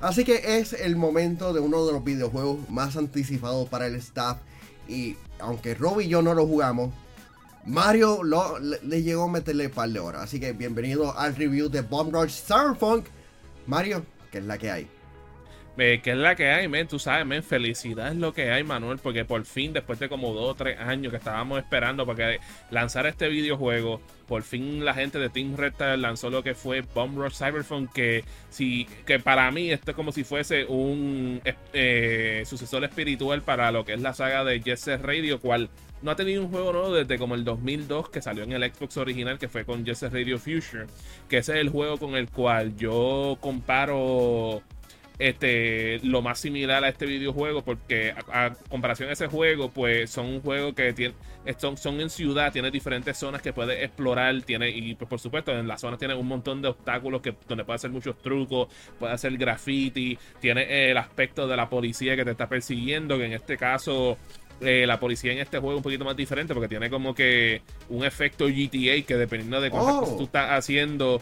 Así que es el momento de uno de los videojuegos más anticipados para el staff. Y aunque Rob y yo no lo jugamos, Mario lo, le, le llegó a meterle un par de horas. Así que bienvenido al review de Bomb Rush Cyberpunk. Mario, ¿qué es la que hay? Eh, ¿Qué es la que hay, men? Tú sabes, men, felicidad es lo que hay, Manuel, porque por fin, después de como dos o tres años que estábamos esperando para que lanzara este videojuego, por fin la gente de Team Red Star lanzó lo que fue Bomb Rush Cyberpunk, que, si, que para mí esto es como si fuese un eh, sucesor espiritual para lo que es la saga de Jet Set Radio, cual no ha tenido un juego nuevo desde como el 2002 que salió en el Xbox original que fue con Jet Set Radio Future, que ese es el juego con el cual yo comparo este, lo más similar a este videojuego, porque a, comparación a ese juego, pues son un juego que tiene, son, son en ciudad, tiene diferentes zonas que puedes explorar, tiene, y pues, por supuesto en las zonas tiene un montón de obstáculos que, donde puedes hacer muchos trucos, puedes hacer graffiti, tiene el aspecto de la policía que te está persiguiendo, que en este caso eh, la policía en este juego es un poquito más diferente porque tiene como que un efecto GTA que dependiendo de cuántas Oh. cosas tú estás haciendo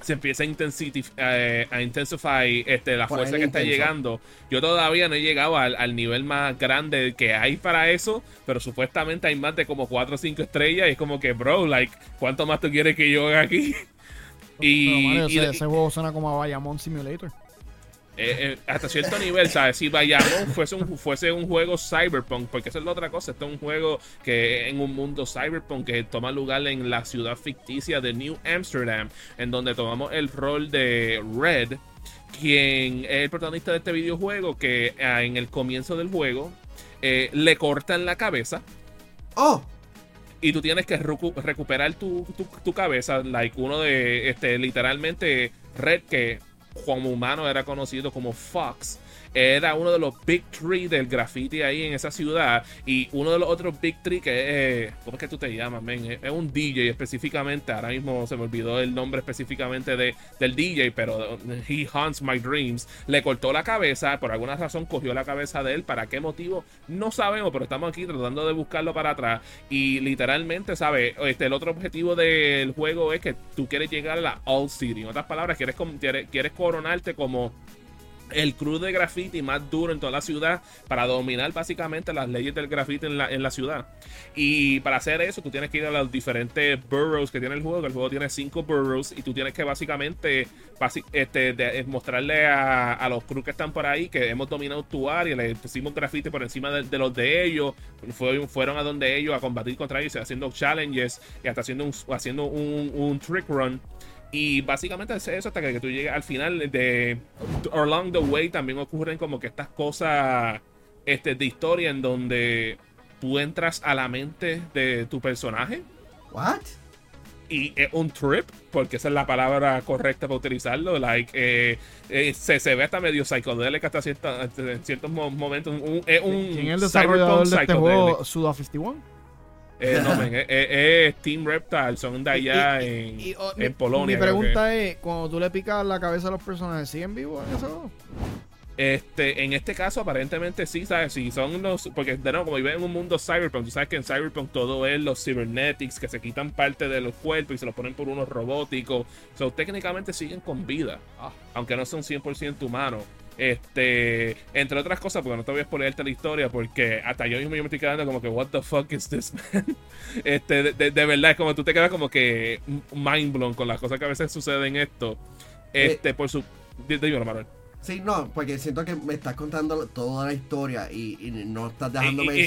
se empieza a, eh, a intensify este, la Por fuerza que está intenso. llegando. Yo todavía no he llegado al, al nivel más grande que hay para eso, pero supuestamente hay más de como 4 o 5 estrellas y es como que, bro, like, ¿cuánto más tú quieres que yo haga aquí? y, Pero, Mario, y- ese, ese juego suena como a Bayamon Simulator. Eh, eh, hasta cierto nivel, ¿sabes? Si Bayamón fuese un, fuese un juego cyberpunk, porque esa es la otra cosa, esto es un juego que en un mundo cyberpunk que toma lugar en la ciudad ficticia de New Amsterdam, en donde tomamos el rol de Red, quien es el protagonista de este videojuego, que ah, en el comienzo del juego eh, le cortan la cabeza ¡Oh! y tú tienes que recu- recuperar tu, tu, tu cabeza, like uno de, este, literalmente, Red, que como humano era conocido como Fox, era uno de los Big Three del graffiti ahí en esa ciudad, y uno de los otros Big Three que es, ¿cómo es que tú te llamas, men? Es, un DJ específicamente, ahora mismo se me olvidó el nombre específicamente de, del DJ, pero He Haunts My Dreams, le cortó la cabeza, por alguna razón cogió la cabeza de él, ¿para qué motivo? No sabemos, pero estamos aquí tratando de buscarlo para atrás, y literalmente, ¿sabes? Este, el otro objetivo del juego es que tú quieres llegar a la All City. En otras palabras, quieres, quieres coronarte como el crew de graffiti más duro en toda la ciudad para dominar básicamente las leyes del graffiti en la, en la ciudad. Y para hacer eso, tú tienes que ir a los diferentes boroughs que tiene el juego. El juego tiene cinco boroughs y tú tienes que básicamente este, de- mostrarle a, a los crew que están por ahí que hemos dominado tu área. Le pusimos graffiti por encima de, los de ellos. Fue- fueron a donde ellos a combatir contra ellos, haciendo challenges y hasta haciendo un, haciendo un, un trick run. Y básicamente es eso hasta que, tú llegas al final de Along the Way también ocurren como que estas cosas este, de historia en donde tú entras a la mente de tu personaje ¿What? y es un trip, porque esa es la palabra correcta para utilizarlo. Like, eh, eh, se, se ve hasta medio psicodélica hasta cierta- en ciertos mo- momentos. Un- es un ¿Quién es el desarrollador de este juego? Suda 51. Eh, no, men, es, es- es Team Reptile, son de allá Y- y- en, y- oh, en mi- Polonia. Mi que. pregunta es: cuando tú le picas la cabeza a los personajes, ¿siguen vivos en ese juego? Este, en este caso, aparentemente sí, ¿sabes? Sí, son los. Porque, de nuevo, como viven en un mundo cyberpunk, tú sabes que en cyberpunk todo es los cybernetics que se quitan parte de los cuerpos y se los ponen por unos robóticos. So, técnicamente siguen con vida, aunque no son 100% humanos. Este, entre otras cosas, porque no te voy a spoilearte la historia, porque hasta yo mismo yo me estoy quedando como que, what the fuck is this, man? Este, de, de- de verdad, es como tú te quedas como que mind blown con las cosas que a veces suceden en esto. Este, por su. dí- Dímelo, Manuel. Sí, no, porque siento que me estás contando toda la historia y, y no estás dejándome... Y,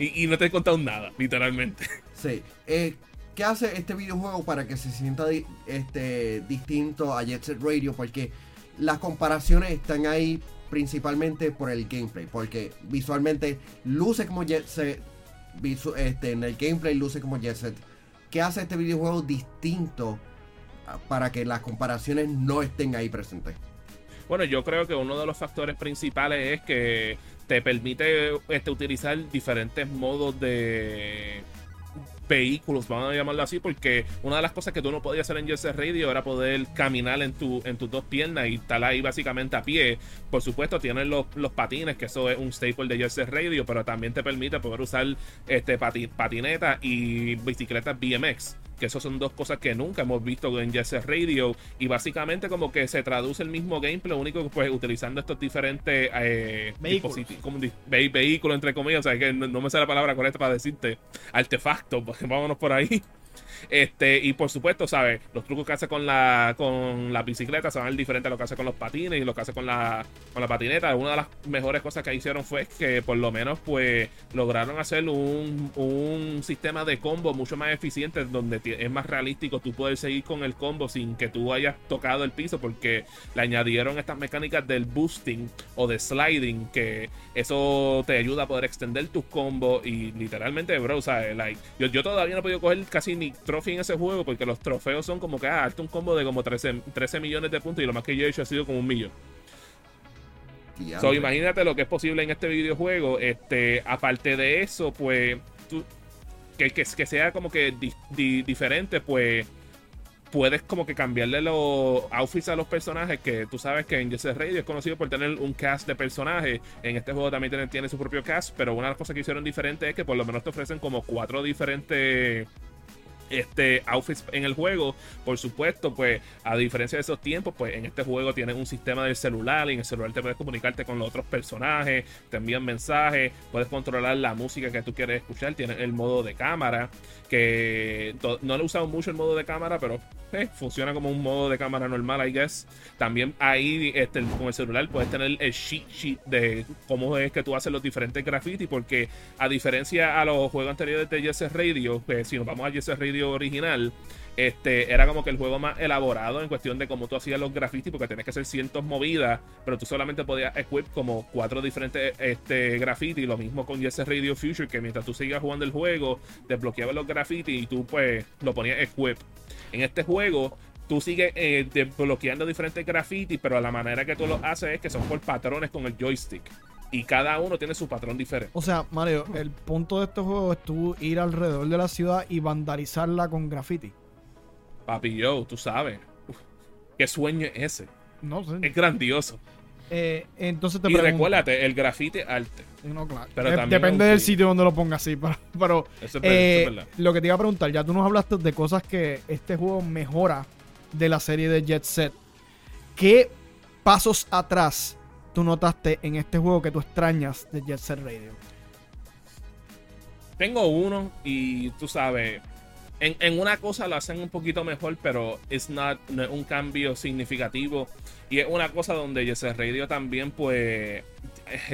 y- y- y no te he contado nada, literalmente. Sí. Eh, ¿Qué hace este videojuego para que se sienta di- este, distinto a Jet Set Radio? Porque las comparaciones están ahí principalmente por el gameplay. Porque visualmente luce como Jet Set. este, en el gameplay luce como Jet Set. ¿Qué hace este videojuego distinto ah, para que las comparaciones no estén ahí presentes? Bueno, yo creo que uno de los factores principales es que te permite este, utilizar diferentes modos de vehículos, vamos a llamarlo así, porque una de las cosas que tú no podías hacer en Jersey Radio era poder caminar en, tu, en tus dos piernas y estar ahí básicamente a pie. Por supuesto, tienes los, los patines, que eso es un staple de Jersey Radio, pero también te permite poder usar este pati- patineta y bicicletas BMX. Que esos son dos cosas que nunca hemos visto en Jet Set Radio. Y básicamente como que se traduce el mismo gameplay, lo único que pues utilizando estos diferentes eh, Vehículos. como entre comillas, o sea que no, no me sé la palabra correcta para decirte artefactos, pues vámonos por ahí. Este, y por supuesto, ¿sabes? Los trucos que hace con la con la bicicleta son diferentes a lo que hace con los patines y lo que hace con la, con la patineta. Una de las mejores cosas que hicieron fue que por lo menos pues lograron hacer un, un sistema de combo mucho más eficiente donde es más realístico tú poder seguir con el combo sin que tú hayas tocado el piso porque le añadieron estas mecánicas del boosting o de sliding que eso te ayuda a poder extender tus combos y literalmente, bro, ¿sabes? Like, yo, yo todavía no he podido coger casi ni trophy en ese juego porque los trofeos son como que, ah, hazte un combo de como 13, 13 millones de puntos y lo más que yo he hecho ha sido como un millón. So, imagínate lo que es posible en este videojuego. Este, aparte de eso, pues, tú- que, que, que sea como que di- di- diferente, pues, puedes como que cambiarle los outfits a los personajes. Que tú sabes que en Jesse Radio es conocido por tener un cast de personajes. En este juego también tiene, tiene su propio cast, pero una de las cosas que hicieron diferente es que por lo menos te ofrecen como cuatro diferentes este outfits en el juego. Por supuesto, pues a diferencia de esos tiempos, pues en este juego tienes un sistema del celular y en el celular te puedes comunicarte con los otros personajes, te envían mensajes, puedes controlar la música que tú quieres escuchar, tienes el modo de cámara, que no lo he usado mucho el modo de cámara, pero eh, funciona como un modo de cámara normal, I guess. También ahí este, con el celular puedes tener el sheet sheet de cómo es que tú haces los diferentes graffiti, porque a diferencia a los juegos anteriores de Jesse Radio, pues si nos vamos a Jesse Radio original, este era como que el juego más elaborado en cuestión de cómo tú hacías los graffiti, porque tenías que hacer cientos movidas, pero tú solamente podías equip como cuatro diferentes este, graffiti. Lo mismo con Jesse Radio Future, que mientras tú seguías jugando el juego, desbloqueabas los graffiti y tú pues lo ponías equip. En este juego, tú sigues eh, desbloqueando diferentes graffiti, pero la manera que tú lo haces es que son por patrones con el joystick. Y cada uno tiene su patrón diferente. O sea, Mario, el punto de este juego es tú ir alrededor de la ciudad y vandalizarla con graffiti. Papi, yo, tú sabes. Uf, ¿Qué sueño es ese? No sé. Es grandioso. Eh, entonces te Y pregunto. recuérdate, el grafite arte. No, claro. Pero Eh, también depende del sitio donde lo pongas, sí. Pero, pero, Eso es verdad, eh, eso es verdad. lo que te iba a preguntar, ya tú nos hablaste de cosas que este juego mejora de la serie de Jet Set. ¿Qué pasos atrás tú notaste en este juego que tú extrañas de Jet Set Radio? Tengo uno y tú sabes, en, en una cosa lo hacen un poquito mejor, pero it's not, no es un cambio significativo. Y es una cosa donde Jesse Radio también, pues,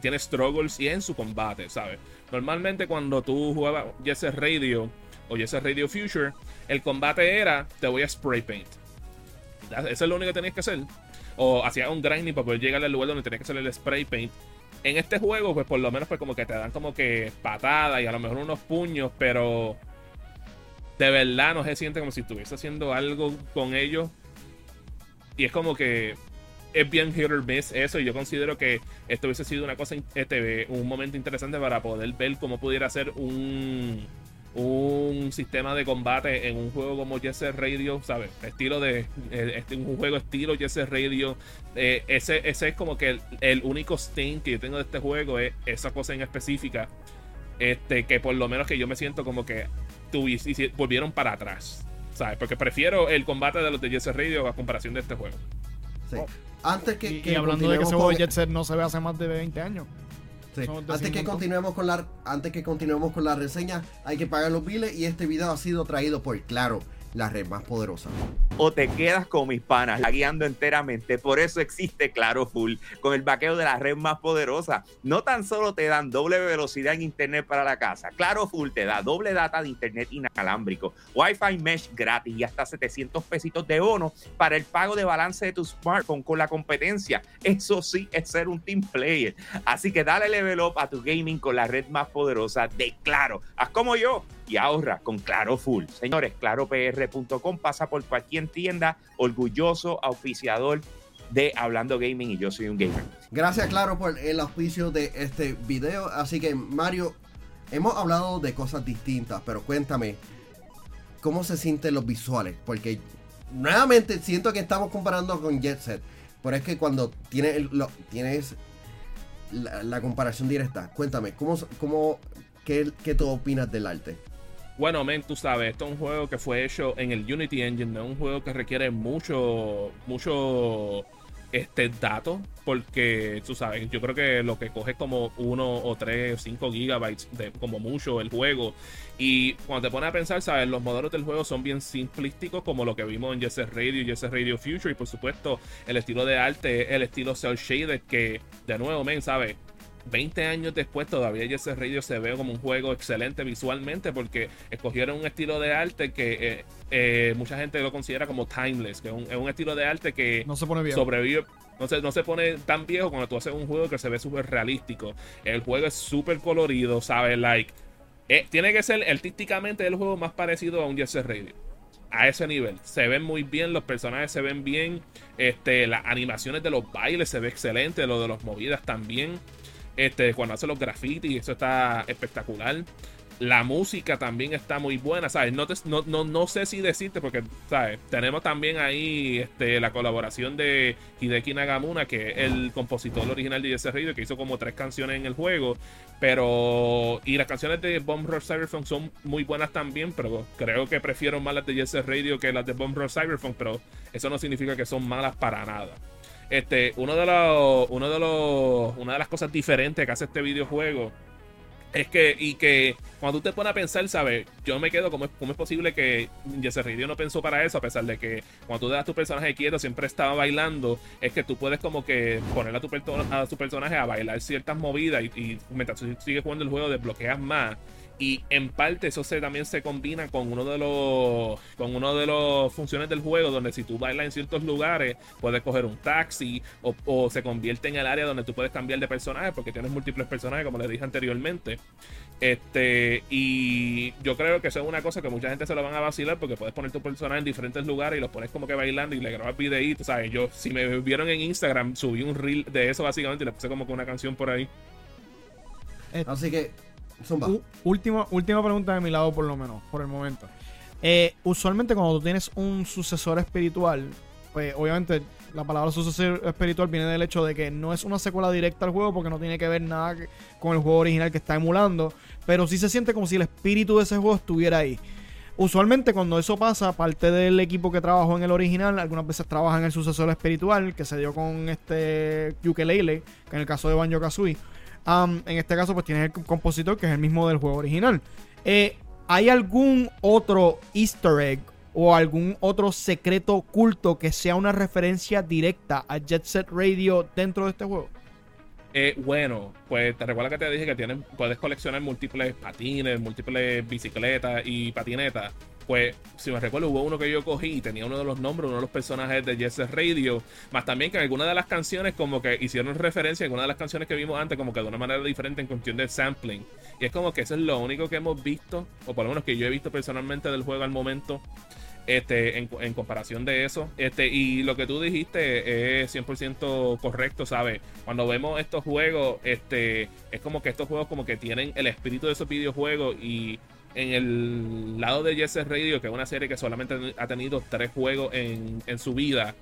tiene struggles y en su combate, ¿sabes? Normalmente cuando tú jugabas Jesse Radio o Jesse Radio Future, el combate era, te voy a spray paint. Eso es lo único que tenías que hacer. O hacías un grinding para poder llegar al lugar donde tenías que hacer el spray paint. En este juego, pues por lo menos pues como que te dan como que patadas y a lo mejor unos puños, pero de verdad no se siente como si estuviese haciendo algo con ellos. Y es como que es bien hit or miss eso. Y yo considero que esto hubiese sido una cosa, este, un momento interesante para poder ver cómo pudiera ser un, un sistema de combate en un juego como Jesse Radio, ¿sabes? Estilo de. eh, este, un juego estilo Jesse Radio. Eh, ese, ese es como que el, el único stain que yo tengo de este juego es esa cosa en específica. Este, que por lo menos que yo me siento como que volvieron para atrás. ¿Sabes? Porque prefiero el combate de los de Jesse Radio a comparación de este juego. Sí. Antes que, y, que y hablando de que ese juego de Jet Set no se ve hace más de 20 años. Sí. Antes que continuemos con la antes que continuemos con la reseña, hay que pagar los biles y este video ha sido traído por Claro, la red más poderosa. o te quedas con mis panas, guiando enteramente. Por eso existe Claro Full, con el vaqueo de la red más poderosa. No tan solo te dan doble velocidad en internet para la casa, Claro Full te da doble data de internet inalámbrico, Wi-Fi mesh gratis y hasta 700 pesitos de bono para el pago de balance de tu smartphone con la competencia. Eso sí es ser un team player. Así que dale level up a tu gaming con la red más poderosa de Claro. Haz como yo y ahorra con Claro Full. Señores, claropr.com pasa por cualquier tienda, orgulloso auspiciador de Hablando Gaming y yo soy un gamer. Gracias, Claro, por el auspicio de este video. Así que, Mario, hemos hablado de cosas distintas, pero cuéntame, ¿cómo se sienten los visuales? Porque nuevamente siento que estamos comparando con Jet Set, pero es que cuando tienes, el- lo- tienes la, comparación directa, cuéntame, ¿cómo, cómo, qué, qué tú opinas del arte? Bueno, men, tú sabes, esto es un juego que fue hecho en el Unity Engine, no es un juego que requiere mucho, mucho este dato, porque tú sabes, yo creo que lo que coge es como uno o tres o cinco gigabytes de como mucho el juego. Y cuando te pones a pensar, sabes, los modelos del juego son bien simplísticos, como lo que vimos en Yes Radio y Yes Radio Future, y por supuesto, el estilo de arte, el estilo cel shaded, que de nuevo, men, sabes 20 años después todavía Jesse Radio se ve como un juego excelente visualmente porque escogieron un estilo de arte que eh, eh, mucha gente lo considera como timeless, que es un, estilo de arte que no se pone sobrevive. No se, no se pone tan viejo cuando tú haces un juego que se ve súper realístico. El juego es súper colorido, ¿sabes? Like, eh, tiene que ser artísticamente el juego más parecido a un Jesse Radio a ese nivel. Se ven muy bien, los personajes se ven bien, este, las animaciones de los bailes se ve excelente, lo de las movidas también. Este, cuando hace los grafitis, eso está espectacular. La música también está muy buena, ¿sabes? No, no, no, sé si decirte, porque, ¿sabes? Tenemos también ahí este, la colaboración de Hideki Nagamura, que es el compositor original de ese Radio, que hizo como tres canciones en el juego. Pero. Y las canciones de Bomb Rush Cyberpunk son muy buenas también, pero creo que prefiero más las de Jesse Radio que las de Bomb Rush Cyberpunk, pero eso no significa que son malas para nada. Este, uno de los, uno de los, una de las cosas diferentes que hace este videojuego es que, y que cuando tú te pones a pensar, ¿sabes? Yo me quedo, ¿cómo es, cómo es posible que Jesse Radio no pensó para eso? A pesar de que cuando tú das a tu personaje quieto, siempre estaba bailando. Es que tú puedes, como que poner a tu, a tu personaje a bailar ciertas movidas y, y mientras tú sigues jugando el juego, desbloqueas más. Y en parte eso se, también se combina con uno de los con uno de los funciones del juego donde si tú bailas en ciertos lugares puedes coger un taxi o, se convierte en el área donde tú puedes cambiar de personaje porque tienes múltiples personajes como les dije anteriormente. Este y yo creo que eso es una cosa que mucha gente se lo van a vacilar porque puedes poner tu personaje en diferentes lugares y los pones como que bailando y le grabas videitos, ¿sabes? Yo si me vieron en Instagram subí un reel de eso básicamente y le puse como que una canción por ahí. Así que última, última pregunta de mi lado, por lo menos, por el momento. Eh, usualmente, cuando tú tienes un sucesor espiritual, pues obviamente la palabra sucesor espiritual viene del hecho de que no es una secuela directa al juego porque no tiene que ver nada con el juego original que está emulando, pero sí se siente como si el espíritu de ese juego estuviera ahí. Usualmente cuando eso pasa, parte del equipo que trabajó en el original, algunas veces trabaja en el sucesor espiritual, que se dio con este Leile que en el caso de Banjo Kazooie en este caso, pues tienes el compositor que es el mismo del juego original. Eh, ¿Hay algún otro easter egg o algún otro secreto oculto que sea una referencia directa a Jet Set Radio dentro de este juego? Eh, bueno, pues te recuerda que te dije que tienes, puedes coleccionar múltiples patines, múltiples bicicletas y patinetas. Pues, si me recuerdo, hubo uno que yo cogí y tenía uno de los nombres, uno de los personajes de Jesse Radio. Más también que en alguna de las canciones, como que hicieron referencia a alguna de las canciones que vimos antes, como que de una manera diferente en cuestión de sampling. Y es como que eso es lo único que hemos visto, o por lo menos que yo he visto personalmente del juego al momento. Este, en, comparación de eso. Este, y lo que tú dijiste es 100% correcto, ¿sabes? Cuando vemos estos juegos, este, es como que estos juegos como que tienen el espíritu de esos videojuegos y en el lado de Jesse Radio, que es una serie que solamente ha tenido tres juegos en, su vida,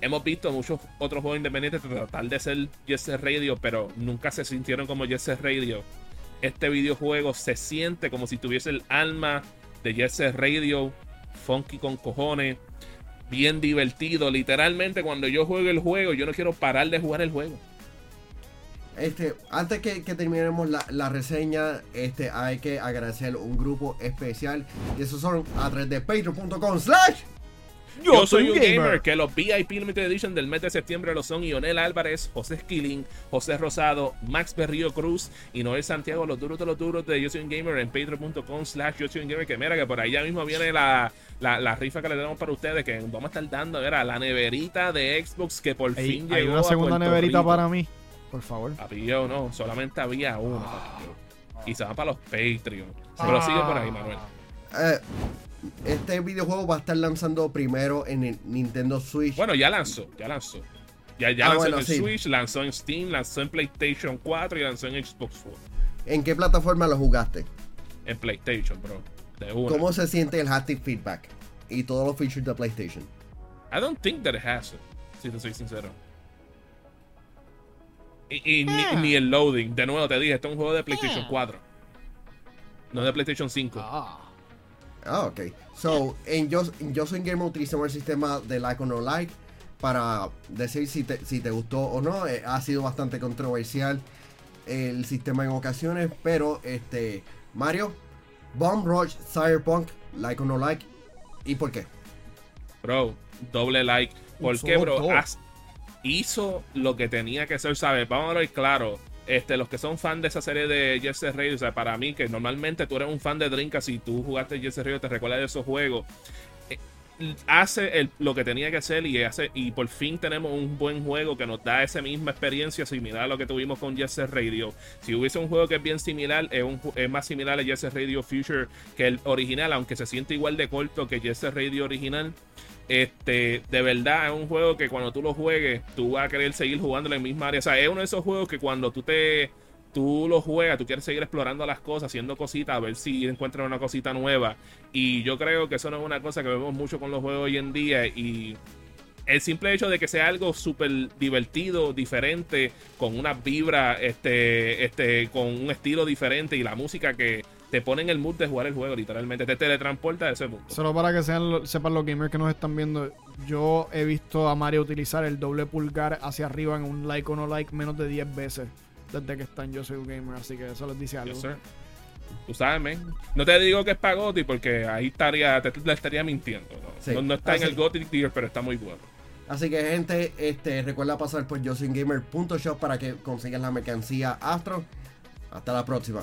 hemos visto muchos otros juegos independientes tratar de ser Jesse Radio, pero nunca se sintieron como Jesse Radio. Este videojuego se siente como si tuviese el alma de Jesse Radio, funky con cojones, bien divertido. Literalmente, cuando yo juego el juego, yo no quiero parar de jugar el juego. Este, antes que, terminemos la, reseña, este, hay que agradecer un grupo especial. Y esos son a través de patreon.com slash yo, soy un gamer. Que los VIP Limited Edition del mes de septiembre lo son Ionel Álvarez, José Skilling, José Rosado, Max Berrío Cruz y Noel Santiago, los duros de los duros de Yo soy un gamer en patreon.com slash yo soy un gamer. Que mira que por ahí ya mismo viene la, la, rifa que le tenemos para ustedes. Que vamos a estar dando, era la neverita de Xbox que por fin llegó. Hay una segunda neverita para mí. Por favor. Había o no, solamente había una. Y se van para los Patreon. Pero sigue por ahí, Manuel. Eh, este videojuego va a estar lanzando primero en el Nintendo Switch. Bueno, ya lanzó, ya lanzó. Ya, ya ah, lanzó en el Switch, lanzó en Steam, lanzó en PlayStation 4 y lanzó en Xbox One. ¿En qué plataforma lo jugaste? En PlayStation, bro. ¿Cómo se siente el haptic feedback y todos los features de PlayStation? I don't think that it has it, si te soy sincero. Y, ah. ni, el loading. De nuevo te dije, esto es un juego de PlayStation 4. Ah. No de PlayStation 5. Ah, ok. So, en Yo, en Yo Soy Gamer utilizamos el sistema de like o no like para decir si te, si te gustó o no. Eh, ha sido bastante controversial el sistema en ocasiones, pero este Mario, Bomb Rush, Cyberpunk, like o no like, ¿y por qué? Bro, doble like. ¿Por qué, bro? Haz- hizo lo que tenía que hacer, ¿sabes? Vamos a ver claro. Este, los que son fan de esa serie de Jet Set Radio, o sea, para mí, que normalmente tú eres un fan de Dreamcast y tú jugaste Jet Set Radio, te recuerdas de esos juegos. eh, Hace el- lo que tenía que hacer y hace y por fin tenemos un buen juego que nos da esa misma experiencia similar a lo que tuvimos con Jet Set Radio. Si hubiese un juego que es bien similar, es, un es más similar a Jet Set Radio Future que el original, aunque se siente igual de corto que Jet Set Radio original. Este, de verdad es un juego que cuando tú lo juegues, tú vas a querer seguir jugando en la misma área. O sea, es uno de esos juegos que cuando tú te tú lo juegas, tú quieres seguir explorando las cosas, haciendo cositas, a ver si encuentras una cosita nueva. Y yo creo que eso no es una cosa que vemos mucho con los juegos hoy en día. Y el simple hecho de que sea algo súper divertido, diferente, con una vibra, este, este, con un estilo diferente y la música que te pone en el mood de jugar el juego, literalmente. Te teletransporta a ese punto. Solo para que sean, lo- sepan los gamers que nos están viendo, yo he visto a Mario utilizar el doble pulgar hacia arriba en un like o no like menos de 10 veces desde que está en Yo Soy un Gamer, así que eso les dice algo. Yes, sir. Tú sabes, man. No te digo que es para Gotti porque ahí estaría, te, te estaría mintiendo. ¿no? Sí. No, no está en el Gotti tier, pero está muy bueno. Así que gente, este, recuerda pasar por yosingamer.shop para que consigas la mercancía Astro. Hasta la próxima.